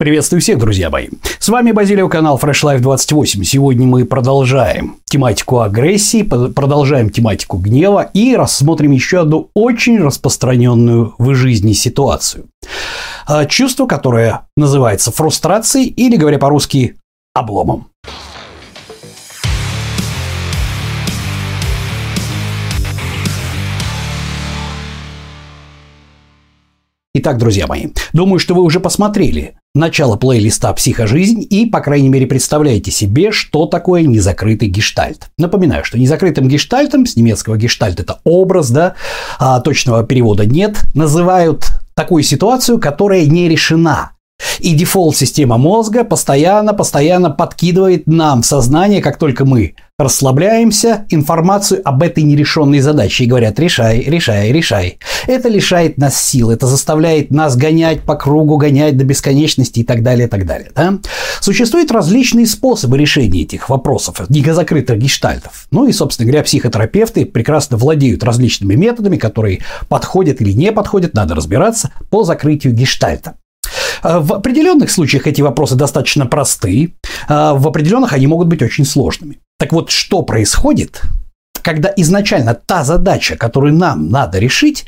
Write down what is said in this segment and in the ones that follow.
Приветствую всех, друзья мои. С вами Базилио, канал Fresh Life 28. Сегодня мы продолжаем тематику агрессии, продолжаем тематику гнева и рассмотрим еще одну очень распространенную в жизни ситуацию. А, чувство, которое называется фрустрацией или, говоря по-русски, обломом. Итак, друзья мои, думаю, что вы уже посмотрели начало плейлиста «Психожизнь» и, по крайней мере, представляете себе, что такое незакрытый гештальт. Напоминаю, что незакрытым гештальтом, с немецкого гештальт это образ, да, а точного перевода нет, называют такую ситуацию, которая не решена. И дефолт-система мозга постоянно-постоянно подкидывает нам в сознание, как только мы расслабляемся, информацию об этой нерешенной задаче и говорят «решай, решай, решай». Это лишает нас сил, это заставляет нас гонять по кругу, гонять до бесконечности и так далее, и так далее. Да? Существуют различные способы решения этих вопросов, закрытых гештальтов. Ну и, собственно говоря, психотерапевты прекрасно владеют различными методами, которые подходят или не подходят, надо разбираться, по закрытию гештальта. Э, в определенных случаях эти вопросы достаточно просты, э, в определенных они могут быть очень сложными. Так вот, что происходит, когда изначально та задача, которую нам надо решить,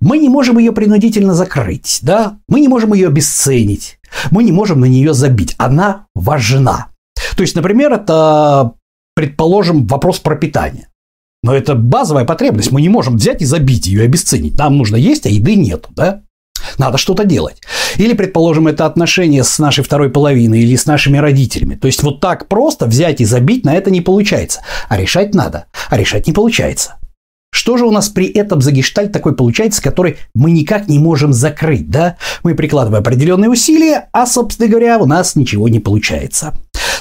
мы не можем ее принудительно закрыть, да? Мы не можем ее обесценить, мы не можем на нее забить. Она важна. То есть, например, это, предположим, вопрос про питание. Но это базовая потребность. Мы не можем взять и забить ее, обесценить. Нам нужно есть, а еды нету, да? Надо что-то делать. Или, предположим, это отношения с нашей второй половиной или с нашими родителями. То есть вот так просто взять и забить на это не получается. А решать надо. А решать не получается. Что же у нас при этом за гештальт такой получается, который мы никак не можем закрыть, да? Мы прикладываем определенные усилия, а, собственно говоря, у нас ничего не получается.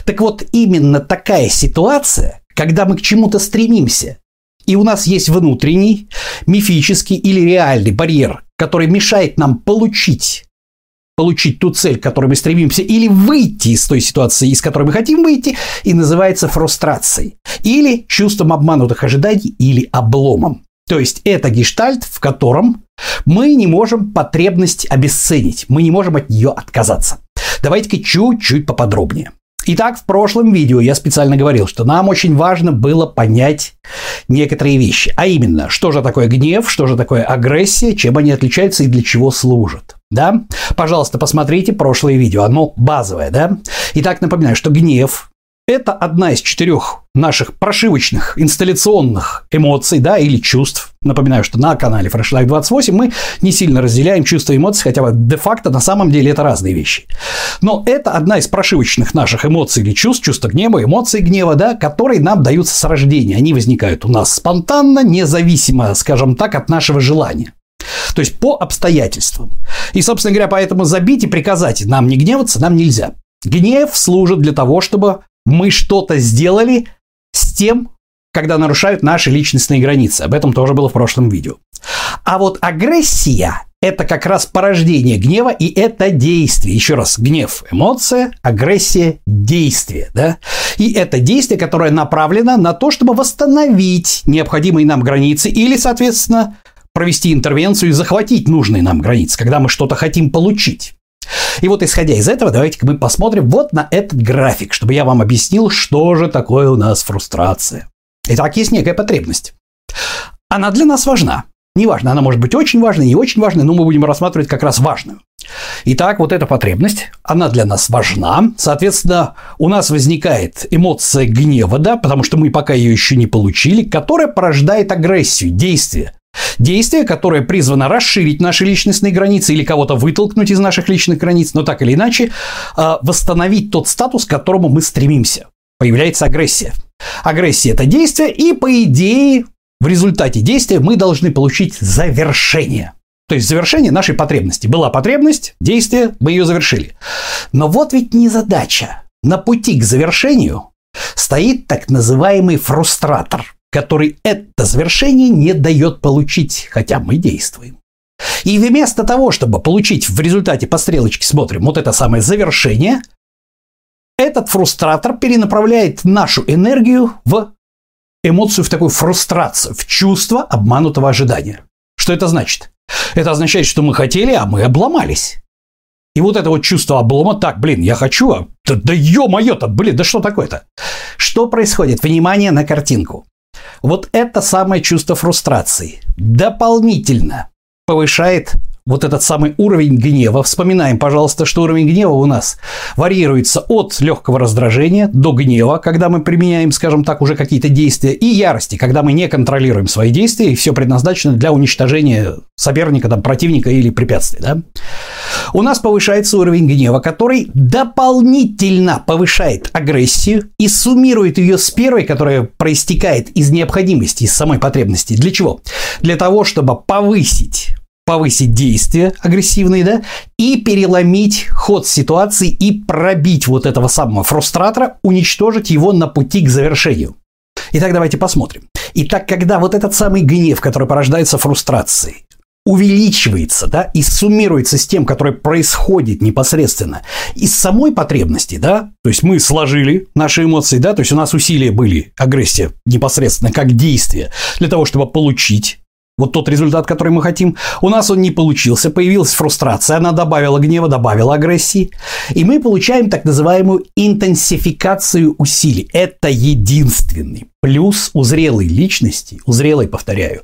Так вот, именно такая ситуация, когда мы к чему-то стремимся, и у нас есть внутренний, мифический или реальный барьер, который мешает нам получить получить ту цель, к которой мы стремимся, или выйти из той ситуации, из которой мы хотим выйти, и называется фрустрацией. Или чувством обманутых ожиданий, или обломом. То есть это гештальт, в котором мы не можем потребность обесценить, мы не можем от нее отказаться. Давайте-ка чуть-чуть поподробнее. Итак, в прошлом видео я специально говорил, что нам очень важно было понять некоторые вещи. А именно, что же такое гнев, что же такое агрессия, чем они отличаются и для чего служат. Да? Пожалуйста, посмотрите прошлое видео, оно базовое, да? Итак, напоминаю, что гнев это одна из четырех наших прошивочных инсталляционных эмоций, да, или чувств. Напоминаю, что на канале Fresh Life 28 мы не сильно разделяем чувства и эмоции, хотя бы де-факто на самом деле это разные вещи. Но это одна из прошивочных наших эмоций или чувств, чувства гнева, эмоции гнева, да, которые нам даются с рождения. Они возникают у нас спонтанно, независимо, скажем так, от нашего желания. То есть по обстоятельствам. И, собственно говоря, поэтому забить и приказать нам не гневаться нам нельзя. Гнев служит для того, чтобы мы что-то сделали с тем, когда нарушают наши личностные границы. Об этом тоже было в прошлом видео. А вот агрессия – это как раз порождение гнева, и это действие. Еще раз, гнев – эмоция, агрессия – действие. Да? И это действие, которое направлено на то, чтобы восстановить необходимые нам границы или, соответственно, провести интервенцию и захватить нужные нам границы, когда мы что-то хотим получить. И вот исходя из этого, давайте-ка мы посмотрим вот на этот график, чтобы я вам объяснил, что же такое у нас фрустрация. Итак, есть некая потребность. Она для нас важна. Неважно, она может быть очень важной, не очень важной, но мы будем рассматривать как раз важную. Итак, вот эта потребность, она для нас важна. Соответственно, у нас возникает эмоция гнева, да, потому что мы пока ее еще не получили, которая порождает агрессию, действие. Действие, которое призвано расширить наши личностные границы или кого-то вытолкнуть из наших личных границ, но так или иначе а, восстановить тот статус, к которому мы стремимся. Появляется агрессия. Агрессия – это действие, и по идее в результате действия мы должны получить завершение. То есть завершение нашей потребности. Была потребность, действие, мы ее завершили. Но вот ведь не задача. На пути к завершению стоит так называемый фрустратор – который это завершение не дает получить, хотя мы действуем. И вместо того, чтобы получить в результате по стрелочке смотрим вот это самое завершение, этот фрустратор перенаправляет нашу энергию в эмоцию, в такую фрустрацию, в чувство обманутого ожидания. Что это значит? Это означает, что мы хотели, а мы обломались. И вот это вот чувство облома, так, блин, я хочу, а, да, да ё-моё-то, блин, да что такое-то? Что происходит? Внимание на картинку. Вот это самое чувство фрустрации дополнительно повышает вот этот самый уровень гнева. Вспоминаем, пожалуйста, что уровень гнева у нас варьируется от легкого раздражения до гнева, когда мы применяем, скажем так, уже какие-то действия, и ярости, когда мы не контролируем свои действия, и все предназначено для уничтожения соперника, там, противника или препятствий. Да? У нас повышается уровень гнева, который дополнительно повышает агрессию и суммирует ее с первой, которая проистекает из необходимости, из самой потребности. Для чего? Для того, чтобы повысить повысить действия агрессивные, да, и переломить ход ситуации и пробить вот этого самого фрустратора, уничтожить его на пути к завершению. Итак, давайте посмотрим. Итак, когда вот этот самый гнев, который порождается фрустрацией, увеличивается, да, и суммируется с тем, которое происходит непосредственно из самой потребности, да, то есть мы сложили наши эмоции, да, то есть у нас усилия были, агрессия непосредственно как действие для того, чтобы получить вот тот результат, который мы хотим. У нас он не получился, появилась фрустрация, она добавила гнева, добавила агрессии. И мы получаем так называемую интенсификацию усилий. Это единственный плюс у зрелой личности, у зрелой, повторяю,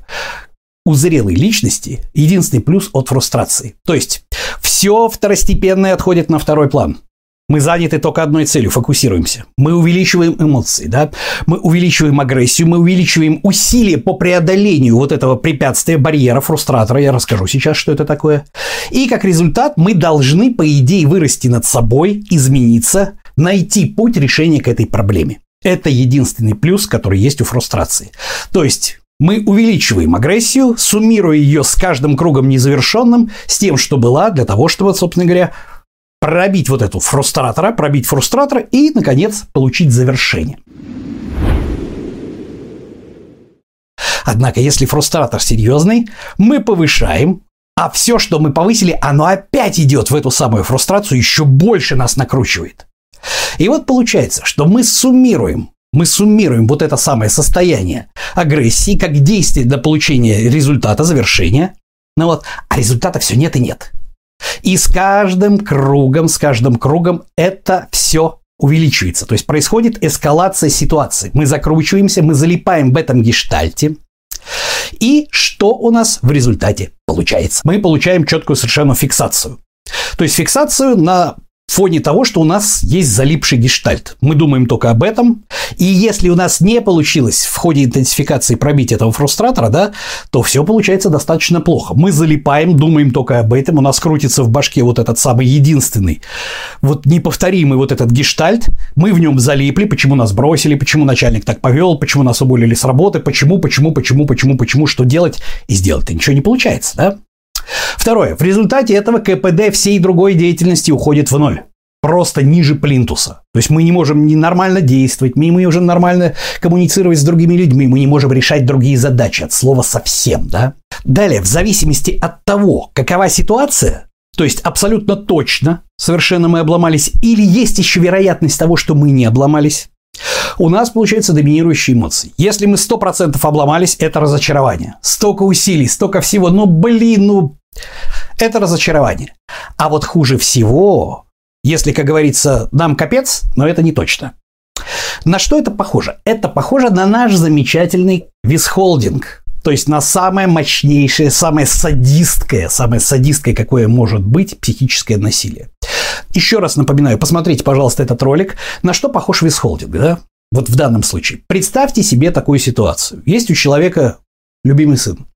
у зрелой личности единственный плюс от фрустрации. То есть все второстепенное отходит на второй план. Мы заняты только одной целью, фокусируемся. Мы увеличиваем эмоции, да? мы увеличиваем агрессию, мы увеличиваем усилия по преодолению вот этого препятствия, барьера, фрустратора. Я расскажу сейчас, что это такое. И как результат мы должны, по идее, вырасти над собой, измениться, найти путь решения к этой проблеме. Это единственный плюс, который есть у фрустрации. То есть мы увеличиваем агрессию, суммируя ее с каждым кругом незавершенным, с тем, что была, для того, чтобы, собственно говоря, пробить вот эту фрустратора, пробить фрустратора и, наконец, получить завершение. Однако, если фрустратор серьезный, мы повышаем, а все, что мы повысили, оно опять идет в эту самую фрустрацию, еще больше нас накручивает. И вот получается, что мы суммируем мы суммируем вот это самое состояние агрессии как действие для получения результата, завершения. Ну вот, а результата все нет и нет. И с каждым кругом, с каждым кругом это все увеличивается. То есть происходит эскалация ситуации. Мы закручиваемся, мы залипаем в этом гештальте. И что у нас в результате получается? Мы получаем четкую совершенно фиксацию. То есть фиксацию на фоне того, что у нас есть залипший гештальт. Мы думаем только об этом. И если у нас не получилось в ходе интенсификации пробить этого фрустратора, да, то все получается достаточно плохо. Мы залипаем, думаем только об этом, у нас крутится в башке вот этот самый единственный, вот неповторимый вот этот гештальт, мы в нем залипли, почему нас бросили, почему начальник так повел, почему нас уволили с работы, почему, почему, почему, почему, почему, что делать, и сделать-то ничего не получается, да? Второе. В результате этого КПД всей другой деятельности уходит в ноль просто ниже плинтуса. То есть мы не можем нормально действовать, мы не можем нормально коммуницировать с другими людьми, мы не можем решать другие задачи от слова совсем, да? Далее, в зависимости от того, какова ситуация, то есть абсолютно точно совершенно мы обломались, или есть еще вероятность того, что мы не обломались, у нас получается доминирующие эмоции. Если мы 100% обломались, это разочарование. Столько усилий, столько всего, ну блин, ну... Это разочарование. А вот хуже всего, если, как говорится, нам капец, но это не точно. На что это похоже? Это похоже на наш замечательный висхолдинг. То есть на самое мощнейшее, самое садистское, самое садистское, какое может быть психическое насилие. Еще раз напоминаю, посмотрите, пожалуйста, этот ролик. На что похож висхолдинг, да? Вот в данном случае. Представьте себе такую ситуацию. Есть у человека любимый сын.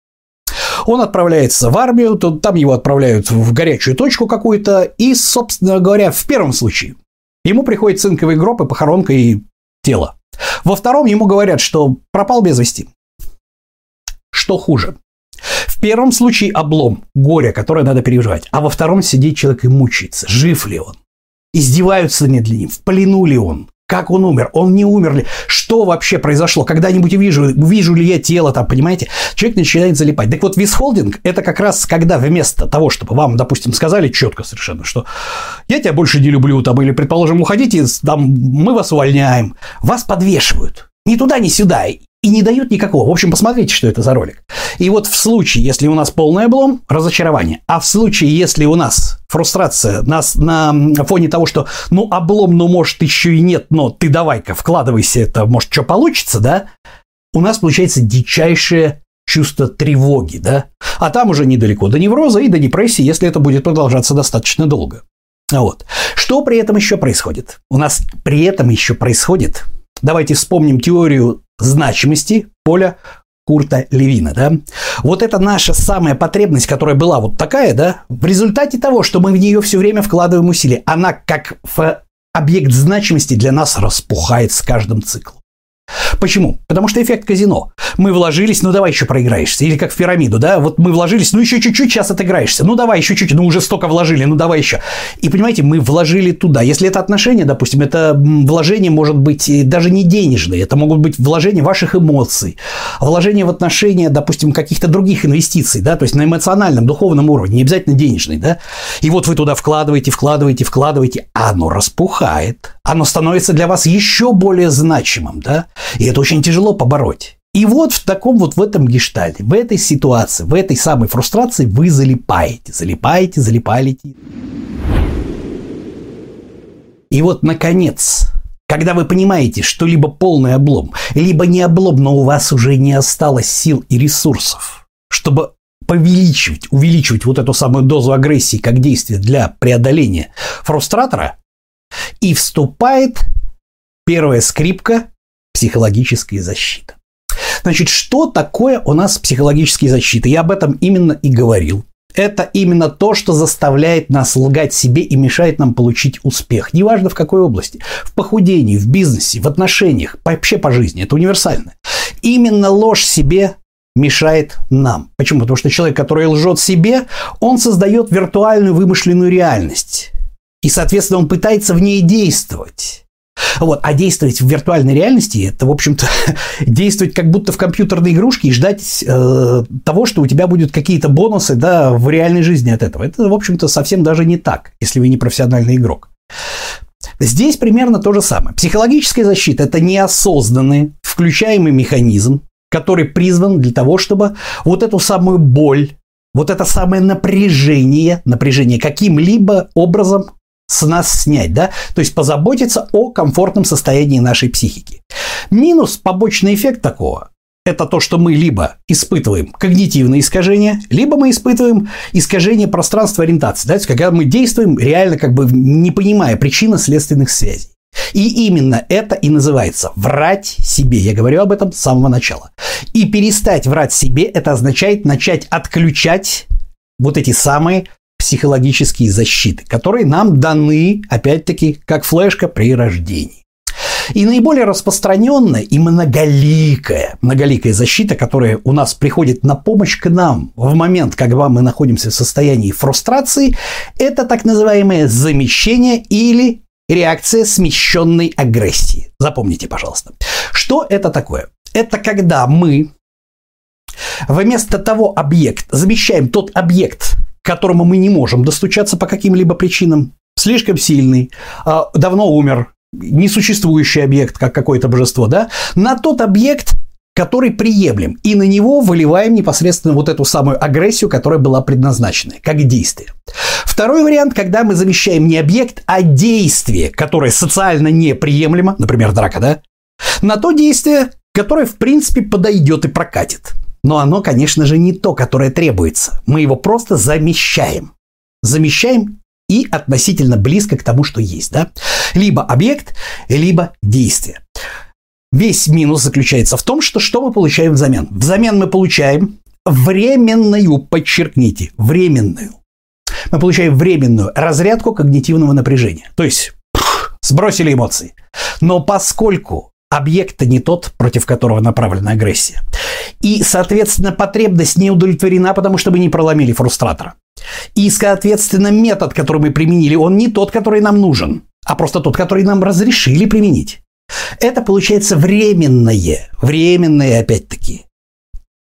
Он отправляется в армию, то там его отправляют в горячую точку какую-то, и, собственно говоря, в первом случае ему приходит цинковый гроб и похоронка и тело. Во втором ему говорят, что пропал без вести. Что хуже? В первом случае облом, горе, которое надо переживать, а во втором сидит человек и мучается, жив ли он. Издеваются над ним, в плену ли он, как он умер? Он не умер ли? Что вообще произошло? Когда-нибудь увижу, увижу ли я тело там, понимаете? Человек начинает залипать. Так вот, висхолдинг – это как раз когда вместо того, чтобы вам, допустим, сказали четко совершенно, что я тебя больше не люблю, там, или, предположим, уходите, там, мы вас увольняем, вас подвешивают. Ни туда, ни сюда. И не дают никакого. В общем, посмотрите, что это за ролик. И вот в случае, если у нас полный облом, разочарование. А в случае, если у нас фрустрация нас на фоне того, что ну облом, ну может еще и нет, но ты давай-ка вкладывайся, это может что получится, да? У нас получается дичайшее чувство тревоги, да? А там уже недалеко до невроза и до депрессии, если это будет продолжаться достаточно долго. Вот. Что при этом еще происходит? У нас при этом еще происходит Давайте вспомним теорию значимости поля Курта Левина, да? Вот это наша самая потребность, которая была вот такая, да? В результате того, что мы в нее все время вкладываем усилия, она как объект значимости для нас распухает с каждым циклом. Почему? Потому что эффект казино. Мы вложились, ну давай еще проиграешься. Или как в пирамиду, да? Вот мы вложились, ну еще чуть-чуть, сейчас отыграешься. Ну давай еще чуть-чуть, ну уже столько вложили, ну давай еще. И понимаете, мы вложили туда. Если это отношение, допустим, это вложение может быть даже не денежное, это могут быть вложения ваших эмоций, вложения в отношения, допустим, каких-то других инвестиций, да, то есть на эмоциональном, духовном уровне, не обязательно денежный, да. И вот вы туда вкладываете, вкладываете, вкладываете, а оно распухает, оно становится для вас еще более значимым, да. И это очень тяжело побороть. И вот в таком вот в этом гештальте, в этой ситуации, в этой самой фрустрации вы залипаете, залипаете, залипаете. И вот, наконец, когда вы понимаете, что либо полный облом, либо не облом, но у вас уже не осталось сил и ресурсов, чтобы повеличивать, увеличивать вот эту самую дозу агрессии как действие для преодоления фрустратора, и вступает первая скрипка психологической защиты. Значит, что такое у нас психологические защиты? Я об этом именно и говорил. Это именно то, что заставляет нас лгать себе и мешает нам получить успех. Неважно в какой области. В похудении, в бизнесе, в отношениях, вообще по жизни. Это универсально. Именно ложь себе мешает нам. Почему? Потому что человек, который лжет себе, он создает виртуальную вымышленную реальность. И, соответственно, он пытается в ней действовать. Вот. А действовать в виртуальной реальности – это, в общем-то, действовать как будто в компьютерной игрушке и ждать э, того, что у тебя будут какие-то бонусы да, в реальной жизни от этого. Это, в общем-то, совсем даже не так, если вы не профессиональный игрок. Здесь примерно то же самое. Психологическая защита – это неосознанный, включаемый механизм, который призван для того, чтобы вот эту самую боль, вот это самое напряжение, напряжение каким-либо образом с нас снять, да, то есть позаботиться о комфортном состоянии нашей психики. Минус, побочный эффект такого, это то, что мы либо испытываем когнитивные искажения, либо мы испытываем искажение пространства ориентации, да, то есть когда мы действуем реально как бы не понимая причинно-следственных связей. И именно это и называется врать себе. Я говорю об этом с самого начала. И перестать врать себе – это означает начать отключать вот эти самые психологические защиты, которые нам даны, опять-таки, как флешка при рождении. И наиболее распространенная и многоликая, многоликая защита, которая у нас приходит на помощь к нам в момент, когда мы находимся в состоянии фрустрации, это так называемое замещение или реакция смещенной агрессии. Запомните, пожалуйста. Что это такое? Это когда мы вместо того объект замещаем тот объект, которому мы не можем достучаться по каким-либо причинам, слишком сильный, а, давно умер, несуществующий объект, как какое-то божество, да, на тот объект, который приемлем, и на него выливаем непосредственно вот эту самую агрессию, которая была предназначена, как действие. Второй вариант, когда мы замещаем не объект, а действие, которое социально неприемлемо, например, драка, да, на то действие, которое, в принципе, подойдет и прокатит. Но оно, конечно же, не то, которое требуется. Мы его просто замещаем. Замещаем и относительно близко к тому, что есть. Да? Либо объект, либо действие. Весь минус заключается в том, что что мы получаем взамен. Взамен мы получаем временную, подчеркните, временную. Мы получаем временную разрядку когнитивного напряжения. То есть сбросили эмоции. Но поскольку объект не тот, против которого направлена агрессия. И, соответственно, потребность не удовлетворена, потому что мы не проломили фрустратора. И, соответственно, метод, который мы применили, он не тот, который нам нужен, а просто тот, который нам разрешили применить. Это получается временное, временное опять-таки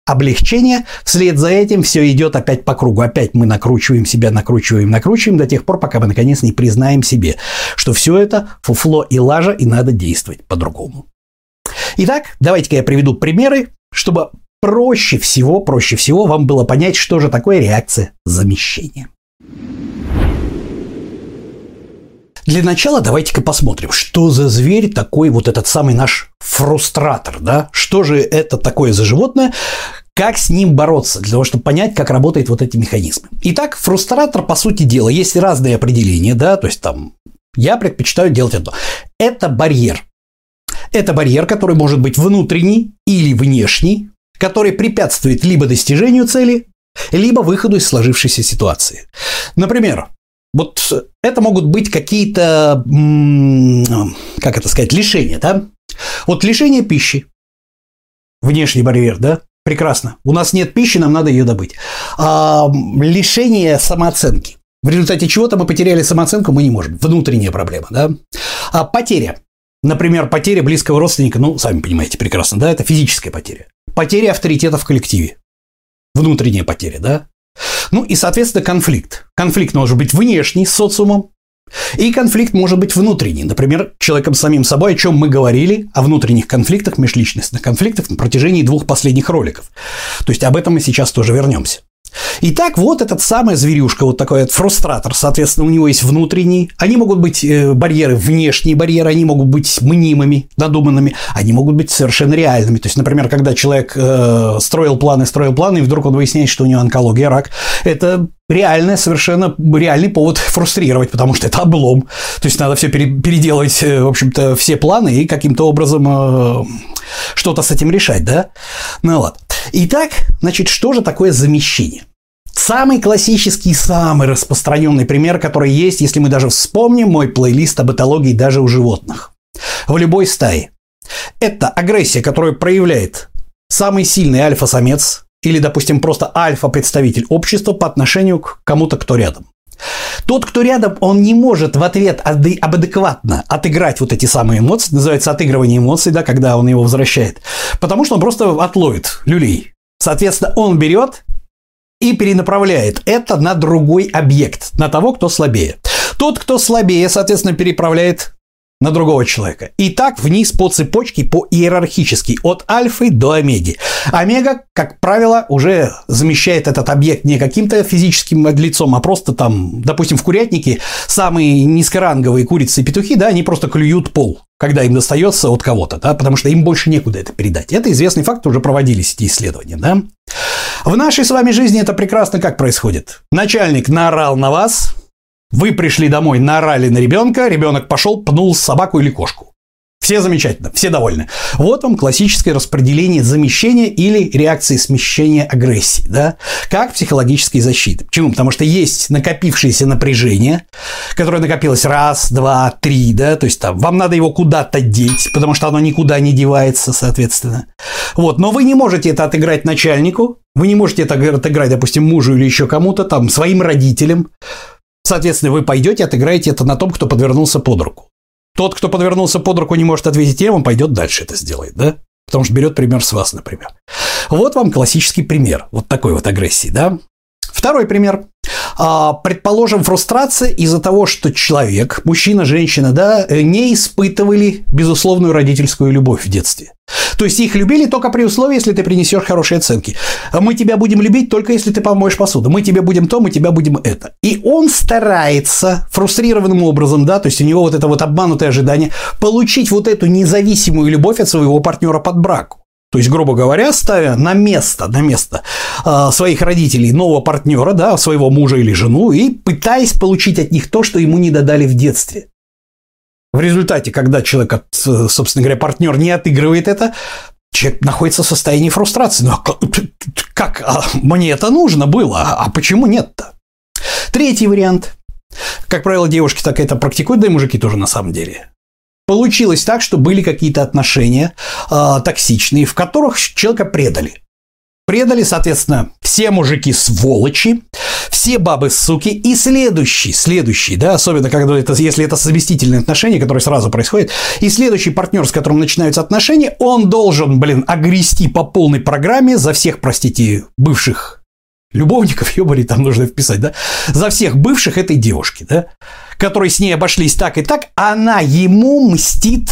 облегчение, вслед за этим все идет опять по кругу. Опять мы накручиваем себя, накручиваем, накручиваем до тех пор, пока мы наконец не признаем себе, что все это фуфло и лажа, и надо действовать по-другому. Итак, давайте-ка я приведу примеры, чтобы проще всего, проще всего вам было понять, что же такое реакция замещения. Для начала давайте-ка посмотрим, что за зверь такой вот этот самый наш фрустратор, да? Что же это такое за животное, как с ним бороться, для того, чтобы понять, как работают вот эти механизмы. Итак, фрустратор, по сути дела, есть разные определения, да, то есть там я предпочитаю делать одно. Это барьер. Это барьер, который может быть внутренний или внешний, который препятствует либо достижению цели, либо выходу из сложившейся ситуации. Например, вот это могут быть какие-то, как это сказать, лишения, да? Вот лишение пищи, внешний барьер, да? Прекрасно. У нас нет пищи, нам надо ее добыть. А, лишение самооценки. В результате чего-то мы потеряли самооценку, мы не можем. Внутренняя проблема, да? А потеря. Например, потеря близкого родственника, ну, сами понимаете прекрасно, да, это физическая потеря. Потеря авторитета в коллективе. Внутренняя потеря, да? Ну и, соответственно, конфликт. Конфликт может быть внешний с социумом, и конфликт может быть внутренний. Например, человеком самим собой, о чем мы говорили, о внутренних конфликтах, межличностных конфликтах на протяжении двух последних роликов. То есть об этом мы сейчас тоже вернемся. Итак, вот этот самый зверюшка, вот такой вот фрустратор, соответственно, у него есть внутренний, они могут быть э, барьеры, внешние барьеры, они могут быть мнимыми, надуманными, они могут быть совершенно реальными. То есть, например, когда человек э, строил планы, строил планы, и вдруг он выясняет, что у него онкология, рак, это реальный, совершенно реальный повод фрустрировать, потому что это облом. То есть надо все переделывать, э, в общем-то, все планы и каким-то образом э, что-то с этим решать, да? Ну ладно. Итак, значит, что же такое замещение? Самый классический, самый распространенный пример, который есть, если мы даже вспомним мой плейлист об этологии даже у животных. В любой стае. Это агрессия, которую проявляет самый сильный альфа-самец или, допустим, просто альфа-представитель общества по отношению к кому-то, кто рядом. Тот, кто рядом, он не может в ответ адекватно отыграть вот эти самые эмоции, называется отыгрывание эмоций, да, когда он его возвращает, потому что он просто отловит люлей. Соответственно, он берет и перенаправляет это на другой объект, на того, кто слабее. Тот, кто слабее, соответственно, переправляет на другого человека. И так вниз по цепочке, по иерархически, от альфы до омеги. Омега, как правило, уже замещает этот объект не каким-то физическим лицом, а просто там, допустим, в курятнике самые низкоранговые курицы и петухи, да, они просто клюют пол когда им достается от кого-то, да, потому что им больше некуда это передать. Это известный факт, уже проводились эти исследования, да. В нашей с вами жизни это прекрасно как происходит. Начальник наорал на вас, вы пришли домой, наорали на ребенка, ребенок пошел, пнул собаку или кошку. Все замечательно, все довольны. Вот вам классическое распределение замещения или реакции смещения агрессии, да, как психологической защиты. Почему? Потому что есть накопившееся напряжение, которое накопилось раз, два, три, да, то есть там вам надо его куда-то деть, потому что оно никуда не девается, соответственно. Вот, но вы не можете это отыграть начальнику, вы не можете это отыграть, допустим, мужу или еще кому-то, там, своим родителям, Соответственно, вы пойдете, отыграете это на том, кто подвернулся под руку. Тот, кто подвернулся под руку, не может ответить тем, он пойдет дальше это сделает, да? Потому что берет пример с вас, например. Вот вам классический пример вот такой вот агрессии, да? Второй пример. А, предположим, фрустрация из-за того, что человек, мужчина, женщина, да, не испытывали безусловную родительскую любовь в детстве. То есть их любили только при условии, если ты принесешь хорошие оценки. Мы тебя будем любить только если ты помоешь посуду. Мы тебе будем то, мы тебя будем это. И он старается фрустрированным образом, да, то есть у него вот это вот обманутое ожидание, получить вот эту независимую любовь от своего партнера под браку. То есть, грубо говоря, ставя на место, на место э, своих родителей нового партнера, да, своего мужа или жену, и пытаясь получить от них то, что ему не додали в детстве. В результате, когда человек, собственно говоря, партнер не отыгрывает это, человек находится в состоянии фрустрации. Ну, а как, а, мне это нужно было, а почему нет-то? Третий вариант. Как правило, девушки так это практикуют, да и мужики тоже на самом деле. Получилось так, что были какие-то отношения э, токсичные, в которых человека предали. Предали, соответственно, все мужики сволочи, все бабы суки и следующий, следующий, да, особенно когда это, если это совместительные отношения, которые сразу происходят, и следующий партнер, с которым начинаются отношения, он должен, блин, огрести по полной программе за всех, простите, бывших любовников, ебари, там нужно вписать, да, за всех бывших этой девушки, да, которые с ней обошлись так и так, она ему мстит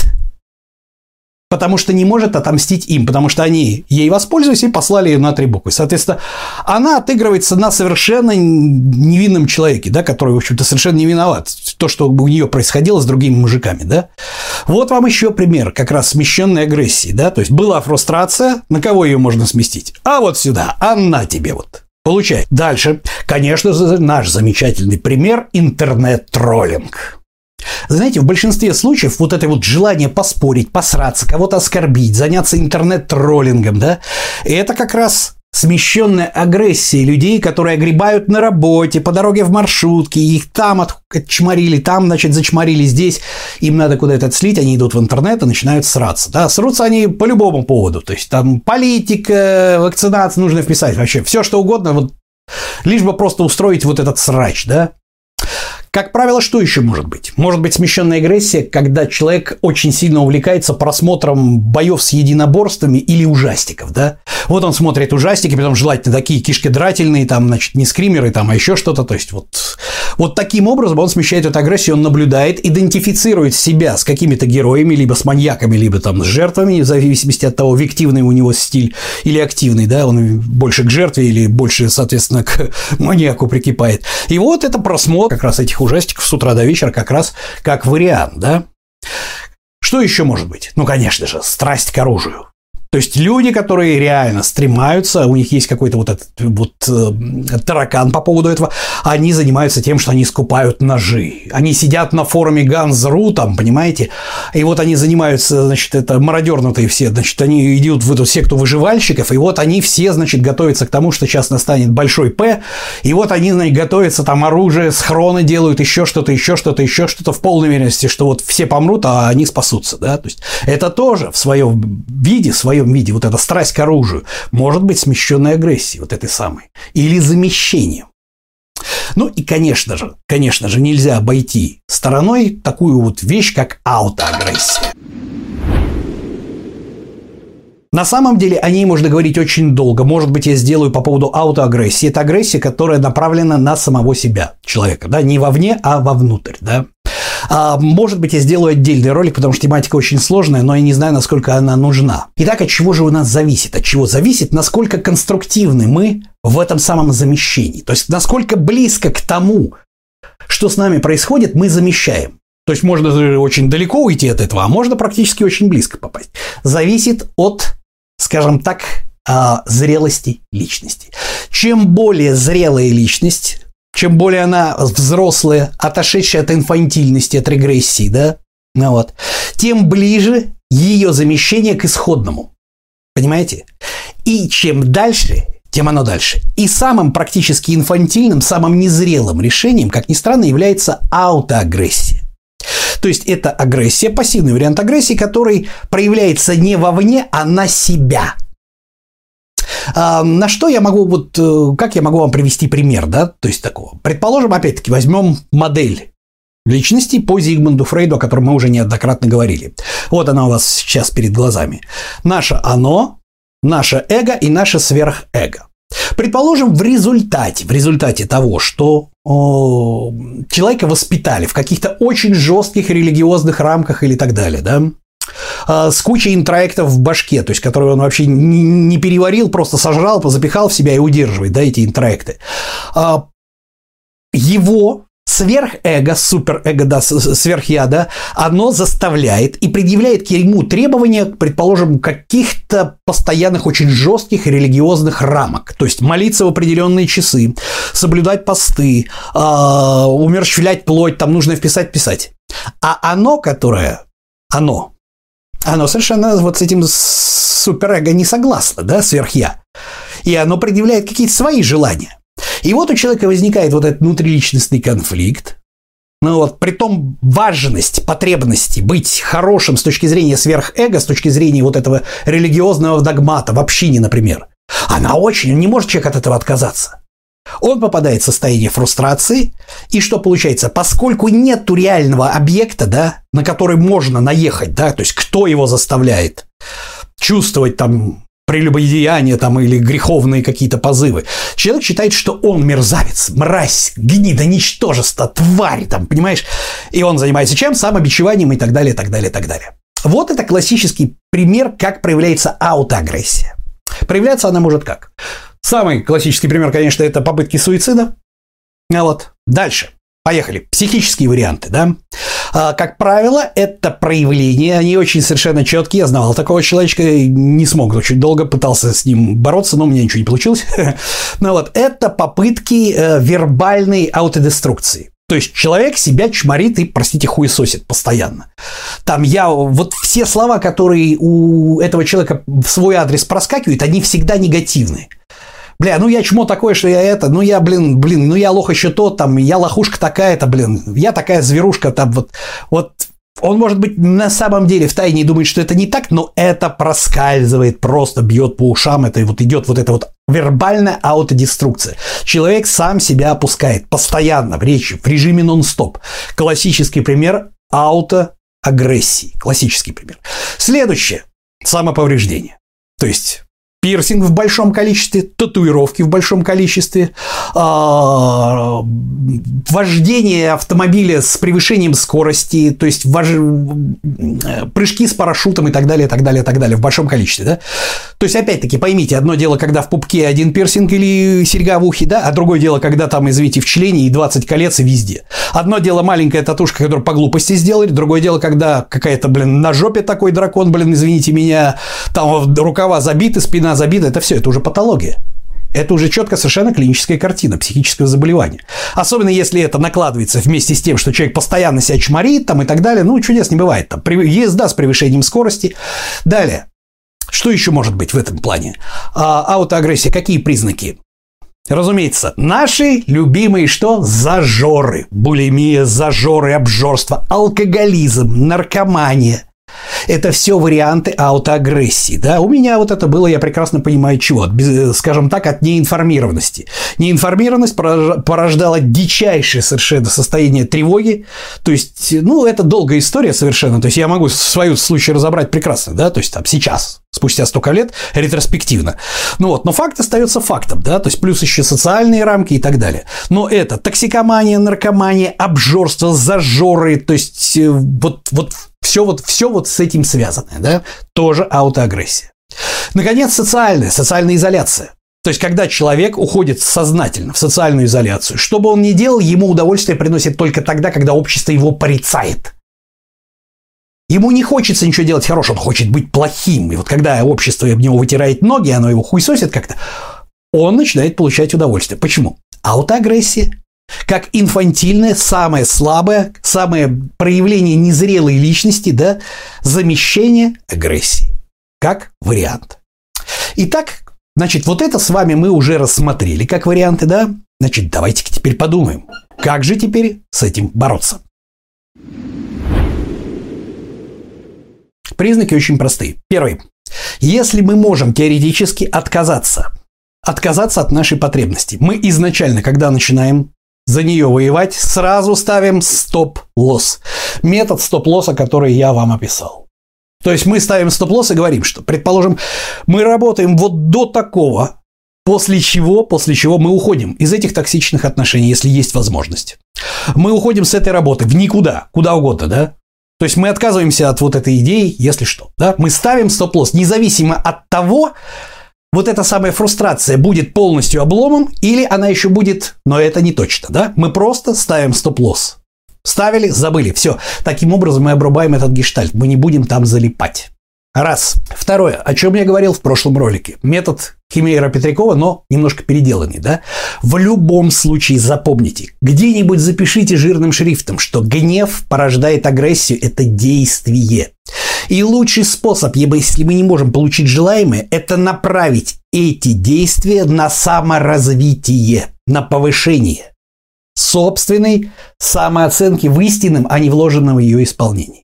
потому что не может отомстить им, потому что они ей воспользовались и послали ее на три буквы. Соответственно, она отыгрывается на совершенно невинном человеке, да, который, в общем-то, совершенно не виноват. То, что у нее происходило с другими мужиками, да. Вот вам еще пример как раз смещенной агрессии, да, то есть была фрустрация, на кого ее можно сместить? А вот сюда, она тебе вот. Получай. Дальше, конечно наш замечательный пример – интернет-троллинг. Знаете, в большинстве случаев вот это вот желание поспорить, посраться, кого-то оскорбить, заняться интернет-троллингом, да, это как раз смещенная агрессия людей, которые огребают на работе, по дороге в маршрутке, их там отчморили, там, значит, зачморили, здесь им надо куда-то отслить, они идут в интернет и начинают сраться. Да, срутся они по любому поводу, то есть там политика, вакцинация нужно вписать, вообще все что угодно, вот лишь бы просто устроить вот этот срач, да. Как правило, что еще может быть? Может быть смещенная агрессия, когда человек очень сильно увлекается просмотром боев с единоборствами или ужастиков, да? Вот он смотрит ужастики, потом желательно такие кишкодрательные, там, значит, не скримеры, там, а еще что-то, то есть вот, вот таким образом он смещает эту агрессию, он наблюдает, идентифицирует себя с какими-то героями, либо с маньяками, либо там с жертвами, в зависимости от того, объективный у него стиль или активный, да, он больше к жертве или больше, соответственно, к маньяку прикипает. И вот это просмотр как раз этих ужастиков с утра до вечера как раз как вариант, да. Что еще может быть? Ну, конечно же, страсть к оружию. То есть люди, которые реально стремаются, у них есть какой-то вот этот вот э, таракан по поводу этого, они занимаются тем, что они скупают ножи. Они сидят на форуме Ганзру, там, понимаете, и вот они занимаются, значит, это мародернутые все, значит, они идут в эту секту выживальщиков, и вот они все, значит, готовятся к тому, что сейчас настанет большой П, и вот они, значит, готовятся, там оружие, схроны делают, еще что-то, еще что-то, еще что-то в полной уверенности, что вот все помрут, а они спасутся, да, то есть это тоже в своем виде, в своем виде, вот эта страсть к оружию, может быть смещенной агрессией, вот этой самой, или замещением. Ну и, конечно же, конечно же, нельзя обойти стороной такую вот вещь, как аутоагрессия. На самом деле о ней можно говорить очень долго. Может быть, я сделаю по поводу аутоагрессии. Это агрессия, которая направлена на самого себя человека. Да? Не вовне, а вовнутрь. Да? А, может быть, я сделаю отдельный ролик, потому что тематика очень сложная, но я не знаю, насколько она нужна. Итак, от чего же у нас зависит? От чего зависит, насколько конструктивны мы в этом самом замещении? То есть, насколько близко к тому, что с нами происходит, мы замещаем. То есть можно очень далеко уйти от этого, а можно практически очень близко попасть. Зависит от, скажем так, а, зрелости личности. Чем более зрелая личность, чем более она взрослая, отошедшая от инфантильности, от регрессии, да, ну вот, тем ближе ее замещение к исходному. Понимаете? И чем дальше, тем оно дальше. И самым практически инфантильным, самым незрелым решением, как ни странно, является аутоагрессия. То есть это агрессия, пассивный вариант агрессии, который проявляется не вовне, а на себя – а, на что я могу, вот, э, как я могу вам привести пример, да, то есть такого. Предположим, опять-таки, возьмем модель личности по Зигмунду Фрейду, о котором мы уже неоднократно говорили. Вот она у вас сейчас перед глазами. Наше «оно», наше эго и наше сверхэго. Предположим, в результате, в результате того, что о, человека воспитали в каких-то очень жестких религиозных рамках или так далее, да, с кучей интроектов в башке, то есть, которые он вообще не переварил, просто сожрал, запихал в себя и удерживает, да, эти интроекты. А, его сверхэго, суперэго, да, сверхя, да, оно заставляет и предъявляет к ему требования, предположим, каких-то постоянных очень жестких религиозных рамок. То есть молиться в определенные часы, соблюдать посты, э, умерщвлять плоть, там нужно вписать, писать. А оно, которое, оно, оно совершенно вот с этим суперэго не согласно, да, сверхя. И оно предъявляет какие-то свои желания. И вот у человека возникает вот этот внутриличностный конфликт, ну вот, при том важность потребности быть хорошим с точки зрения сверхэго, с точки зрения вот этого религиозного догмата в общине, например, она очень, не может человек от этого отказаться. Он попадает в состояние фрустрации, и что получается? Поскольку нет реального объекта, да, на который можно наехать, да, то есть кто его заставляет чувствовать там прелюбодеяния там или греховные какие-то позывы. Человек считает, что он мерзавец, мразь, гнида, ничтожество, тварь, там, понимаешь? И он занимается чем? Самобичеванием и так далее, так далее, так далее. Вот это классический пример, как проявляется аутоагрессия. Проявляться она может как? Самый классический пример, конечно, это попытки суицида. Вот. Дальше. Поехали. Психические варианты, да? А, как правило, это проявления, они очень совершенно четкие. Я знал такого человечка, не смог очень долго, пытался с ним бороться, но у меня ничего не получилось. Ну вот, это попытки э, вербальной аутодеструкции. То есть человек себя чморит и, простите, хуесосит постоянно. Там я, вот все слова, которые у этого человека в свой адрес проскакивают, они всегда негативные. Бля, ну я чмо такое, что я это, ну я, блин, блин, ну я лох еще тот, там, я лохушка такая-то, блин, я такая зверушка, там, вот, вот он, может быть, на самом деле в тайне думает, что это не так, но это проскальзывает, просто бьет по ушам, это вот идет вот эта вот вербальная аутодеструкция. Человек сам себя опускает постоянно в речи, в режиме нон-стоп. Классический пример аутоагрессии. Классический пример. Следующее. Самоповреждение. То есть пирсинг в большом количестве, татуировки в большом количестве, а, вождение автомобиля с превышением скорости, то есть вож... прыжки с парашютом и так далее, так далее, так далее в большом количестве, да? То есть, опять-таки, поймите, одно дело, когда в пупке один пирсинг или серьга в ухе, да, а другое дело, когда там, извините, в члене и 20 колец и везде. Одно дело маленькая татушка, которую по глупости сделали, другое дело, когда какая-то, блин, на жопе такой дракон, блин, извините меня, там рукава забиты, спина спина забита, это все, это уже патология. Это уже четко совершенно клиническая картина психического заболевания. Особенно если это накладывается вместе с тем, что человек постоянно себя чморит там, и так далее. Ну, чудес не бывает. Там, езда с превышением скорости. Далее. Что еще может быть в этом плане? А, аутоагрессия. Какие признаки? Разумеется, наши любимые что? Зажоры. Булимия, зажоры, обжорство, алкоголизм, наркомания – это все варианты аутоагрессии. Да? У меня вот это было, я прекрасно понимаю, чего. Без, скажем так, от неинформированности. Неинформированность порождала дичайшее совершенно состояние тревоги. То есть, ну, это долгая история совершенно. То есть, я могу свою случай разобрать прекрасно, да, то есть, там, сейчас, спустя столько лет, ретроспективно. Ну вот, но факт остается фактом, да, то есть, плюс еще социальные рамки и так далее. Но это токсикомания, наркомания, обжорство, зажоры, то есть, э, вот, вот все вот, все вот с этим связанное, да, тоже аутоагрессия. Наконец, социальная, социальная изоляция. То есть, когда человек уходит сознательно в социальную изоляцию, что бы он ни делал, ему удовольствие приносит только тогда, когда общество его порицает. Ему не хочется ничего делать хорошего, он хочет быть плохим. И вот когда общество об него вытирает ноги, оно его хуесосит как-то, он начинает получать удовольствие. Почему? Аутоагрессия как инфантильное, самое слабое, самое проявление незрелой личности, да, замещение агрессии. Как вариант. Итак, значит, вот это с вами мы уже рассмотрели как варианты, да? Значит, давайте теперь подумаем, как же теперь с этим бороться. Признаки очень простые. Первый. Если мы можем теоретически отказаться, отказаться от нашей потребности, мы изначально, когда начинаем за нее воевать, сразу ставим стоп-лосс. Метод стоп-лосса, который я вам описал. То есть мы ставим стоп-лосс и говорим, что, предположим, мы работаем вот до такого, после чего, после чего мы уходим из этих токсичных отношений, если есть возможность. Мы уходим с этой работы в никуда, куда угодно, да? То есть мы отказываемся от вот этой идеи, если что. Да? Мы ставим стоп-лосс независимо от того, вот эта самая фрустрация будет полностью обломом или она еще будет, но это не точно, да? Мы просто ставим стоп-лосс. Ставили, забыли, все. Таким образом мы обрубаем этот гештальт, мы не будем там залипать. Раз. Второе, о чем я говорил в прошлом ролике. Метод Химейра Петрякова, но немножко переделанный, да? В любом случае запомните, где-нибудь запишите жирным шрифтом, что гнев порождает агрессию – это действие. И лучший способ, если мы не можем получить желаемое, это направить эти действия на саморазвитие, на повышение собственной самооценки в истинном, а не вложенном в ее исполнении.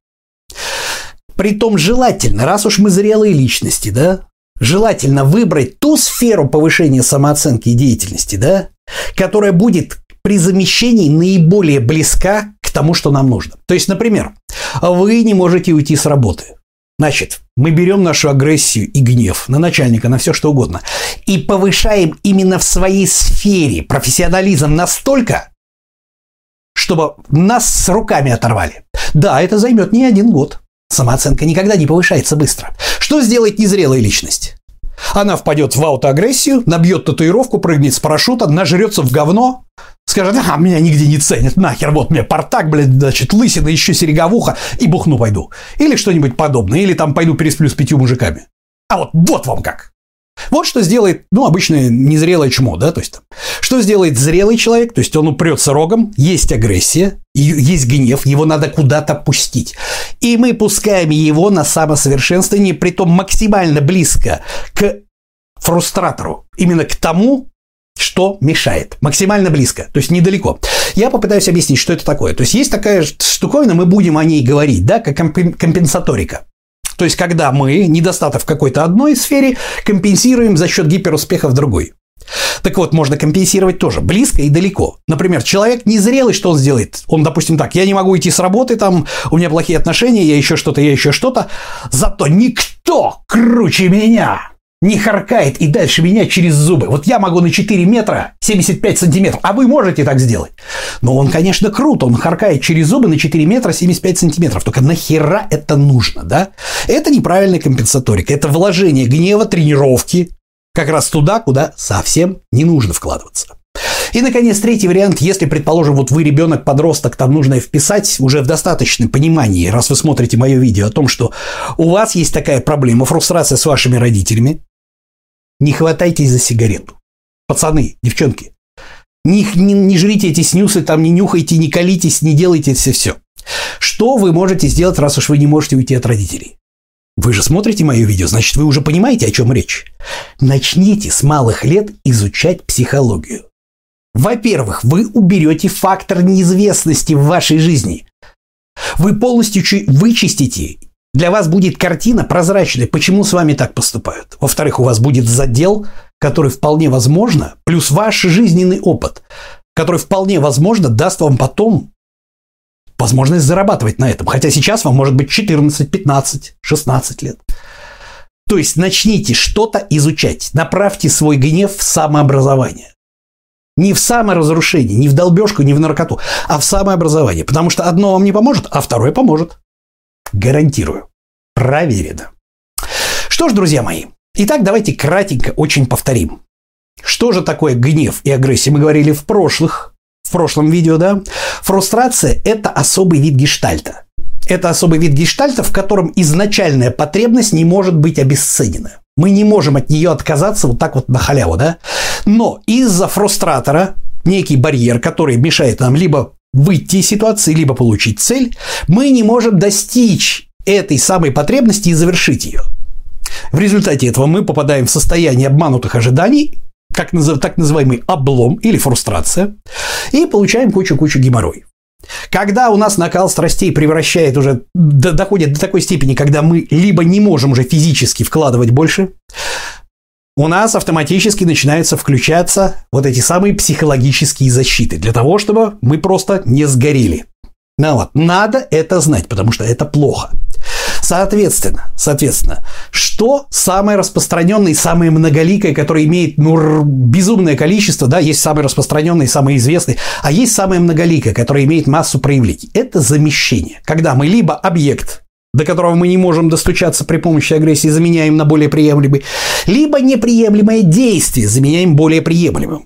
Притом желательно, раз уж мы зрелые личности, да, желательно выбрать ту сферу повышения самооценки и деятельности, да, которая будет при замещении наиболее близка к тому, что нам нужно. То есть, например, вы не можете уйти с работы. Значит, мы берем нашу агрессию и гнев на начальника, на все что угодно, и повышаем именно в своей сфере профессионализм настолько, чтобы нас с руками оторвали. Да, это займет не один год. Самооценка никогда не повышается быстро. Что сделает незрелая личность? Она впадет в аутоагрессию, набьет татуировку, прыгнет с парашюта, нажрется в говно, скажет, а, меня нигде не ценят, нахер, вот мне портак, блядь, значит, лысина, еще сереговуха, и бухну пойду. Или что-нибудь подобное, или там пойду пересплю с пятью мужиками. А вот, вот вам как. Вот что сделает, ну, обычное незрелое чмо, да, то есть там. Что сделает зрелый человек, то есть он упрется рогом, есть агрессия, есть гнев, его надо куда-то пустить. И мы пускаем его на самосовершенствование, притом максимально близко к фрустратору, именно к тому, что мешает. Максимально близко, то есть недалеко. Я попытаюсь объяснить, что это такое. То есть есть такая штуковина, мы будем о ней говорить, да, как компенсаторика. То есть, когда мы недостаток в какой-то одной сфере компенсируем за счет гиперуспеха в другой. Так вот, можно компенсировать тоже близко и далеко. Например, человек незрелый, что он сделает? Он, допустим, так, я не могу идти с работы, там, у меня плохие отношения, я еще что-то, я еще что-то. Зато никто круче меня не харкает и дальше меня через зубы. Вот я могу на 4 метра 75 сантиметров, а вы можете так сделать. Но он, конечно, крут, он харкает через зубы на 4 метра 75 сантиметров. Только нахера это нужно, да? Это неправильная компенсаторика, это вложение гнева, тренировки как раз туда, куда совсем не нужно вкладываться. И, наконец, третий вариант, если, предположим, вот вы ребенок-подросток, там нужно вписать уже в достаточном понимании, раз вы смотрите мое видео о том, что у вас есть такая проблема, фрустрация с вашими родителями, не хватайтесь за сигарету. Пацаны, девчонки, не, не, не жрите эти снюсы, там не нюхайте, не колитесь, не делайте все все. Что вы можете сделать, раз уж вы не можете уйти от родителей? Вы же смотрите мое видео, значит, вы уже понимаете, о чем речь. Начните с малых лет изучать психологию. Во-первых, вы уберете фактор неизвестности в вашей жизни. Вы полностью вычистите для вас будет картина прозрачная, почему с вами так поступают. Во-вторых, у вас будет задел, который вполне возможно, плюс ваш жизненный опыт, который вполне возможно даст вам потом возможность зарабатывать на этом. Хотя сейчас вам может быть 14, 15, 16 лет. То есть начните что-то изучать. Направьте свой гнев в самообразование. Не в саморазрушение, не в долбежку, не в наркоту, а в самообразование. Потому что одно вам не поможет, а второе поможет. Гарантирую. Проверено. Что ж, друзья мои, итак, давайте кратенько очень повторим. Что же такое гнев и агрессия? Мы говорили в прошлых, в прошлом видео, да? Фрустрация – это особый вид гештальта. Это особый вид гештальта, в котором изначальная потребность не может быть обесценена. Мы не можем от нее отказаться вот так вот на халяву, да? Но из-за фрустратора некий барьер, который мешает нам либо выйти из ситуации, либо получить цель, мы не можем достичь этой самой потребности и завершить ее. В результате этого мы попадаем в состояние обманутых ожиданий, как так называемый облом или фрустрация, и получаем кучу-кучу геморрой. Когда у нас накал страстей превращает уже, доходит до такой степени, когда мы либо не можем уже физически вкладывать больше, у нас автоматически начинаются включаться вот эти самые психологические защиты для того, чтобы мы просто не сгорели. Ну вот, надо это знать, потому что это плохо. Соответственно, соответственно, что самое распространенное и самое многоликое, которое имеет ну, безумное количество, да, есть самое распространенное и самое известное, а есть самое многоликое, которое имеет массу проявлений. Это замещение. Когда мы либо объект до которого мы не можем достучаться при помощи агрессии, заменяем на более приемлемый, либо неприемлемое действие заменяем более приемлемым.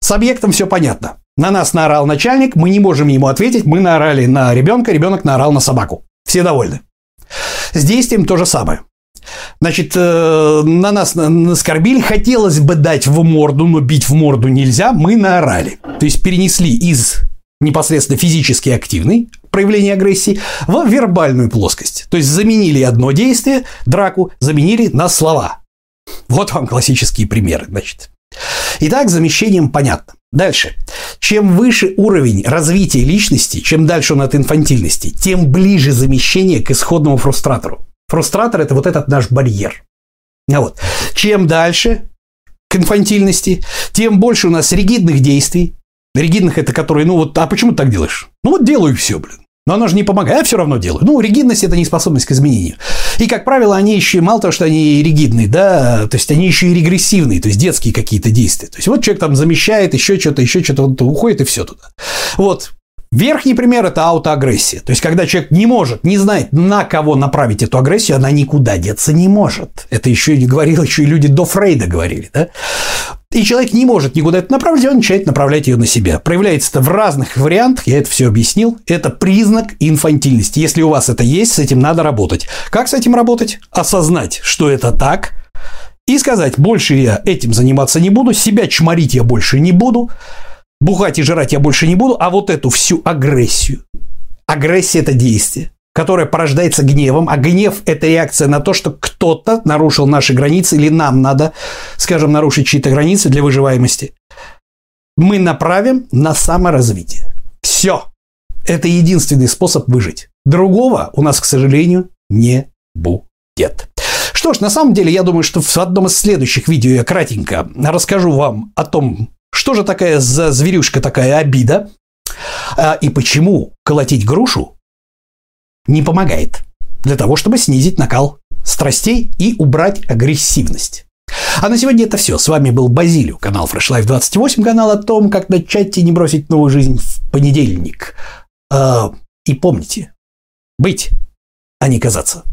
С объектом все понятно. На нас наорал начальник, мы не можем ему ответить, мы наорали на ребенка, ребенок наорал на собаку. Все довольны. С действием то же самое. Значит, э, на нас наскорбили, хотелось бы дать в морду, но бить в морду нельзя, мы наорали. То есть перенесли из непосредственно физически активный проявление агрессии в вербальную плоскость. То есть заменили одно действие, драку, заменили на слова. Вот вам классические примеры, значит. Итак, замещением понятно. Дальше. Чем выше уровень развития личности, чем дальше он от инфантильности, тем ближе замещение к исходному фрустратору. Фрустратор – это вот этот наш барьер. А вот. Чем дальше к инфантильности, тем больше у нас ригидных действий, Ригидных это которые, ну вот, а почему ты так делаешь? Ну вот делаю все, блин. Но оно же не помогает, я все равно делаю. Ну, ригидность – это неспособность к изменению. И, как правило, они еще, мало того, что они ригидные, да, то есть они еще и регрессивные, то есть детские какие-то действия. То есть вот человек там замещает еще что-то, еще что-то, уходит и все туда. Вот. Верхний пример – это аутоагрессия. То есть, когда человек не может, не знает, на кого направить эту агрессию, она никуда деться не может. Это еще и говорил, еще и люди до Фрейда говорили. Да? И человек не может никуда это направить, он начинает направлять ее на себя. Проявляется это в разных вариантах, я это все объяснил. Это признак инфантильности. Если у вас это есть, с этим надо работать. Как с этим работать? Осознать, что это так, и сказать, больше я этим заниматься не буду, себя чморить я больше не буду, бухать и жрать я больше не буду, а вот эту всю агрессию. Агрессия – это действие, которое порождается гневом, а гнев – это реакция на то, что кто-то нарушил наши границы или нам надо, скажем, нарушить чьи-то границы для выживаемости. Мы направим на саморазвитие. Все. Это единственный способ выжить. Другого у нас, к сожалению, не будет. Что ж, на самом деле, я думаю, что в одном из следующих видео я кратенько расскажу вам о том, что же такая за зверюшка такая обида? А, и почему колотить грушу не помогает для того, чтобы снизить накал страстей и убрать агрессивность. А на сегодня это все. С вами был Базилио, канал Fresh Life 28, канал о том, как начать и не бросить новую жизнь в понедельник. А, и помните, быть, а не казаться.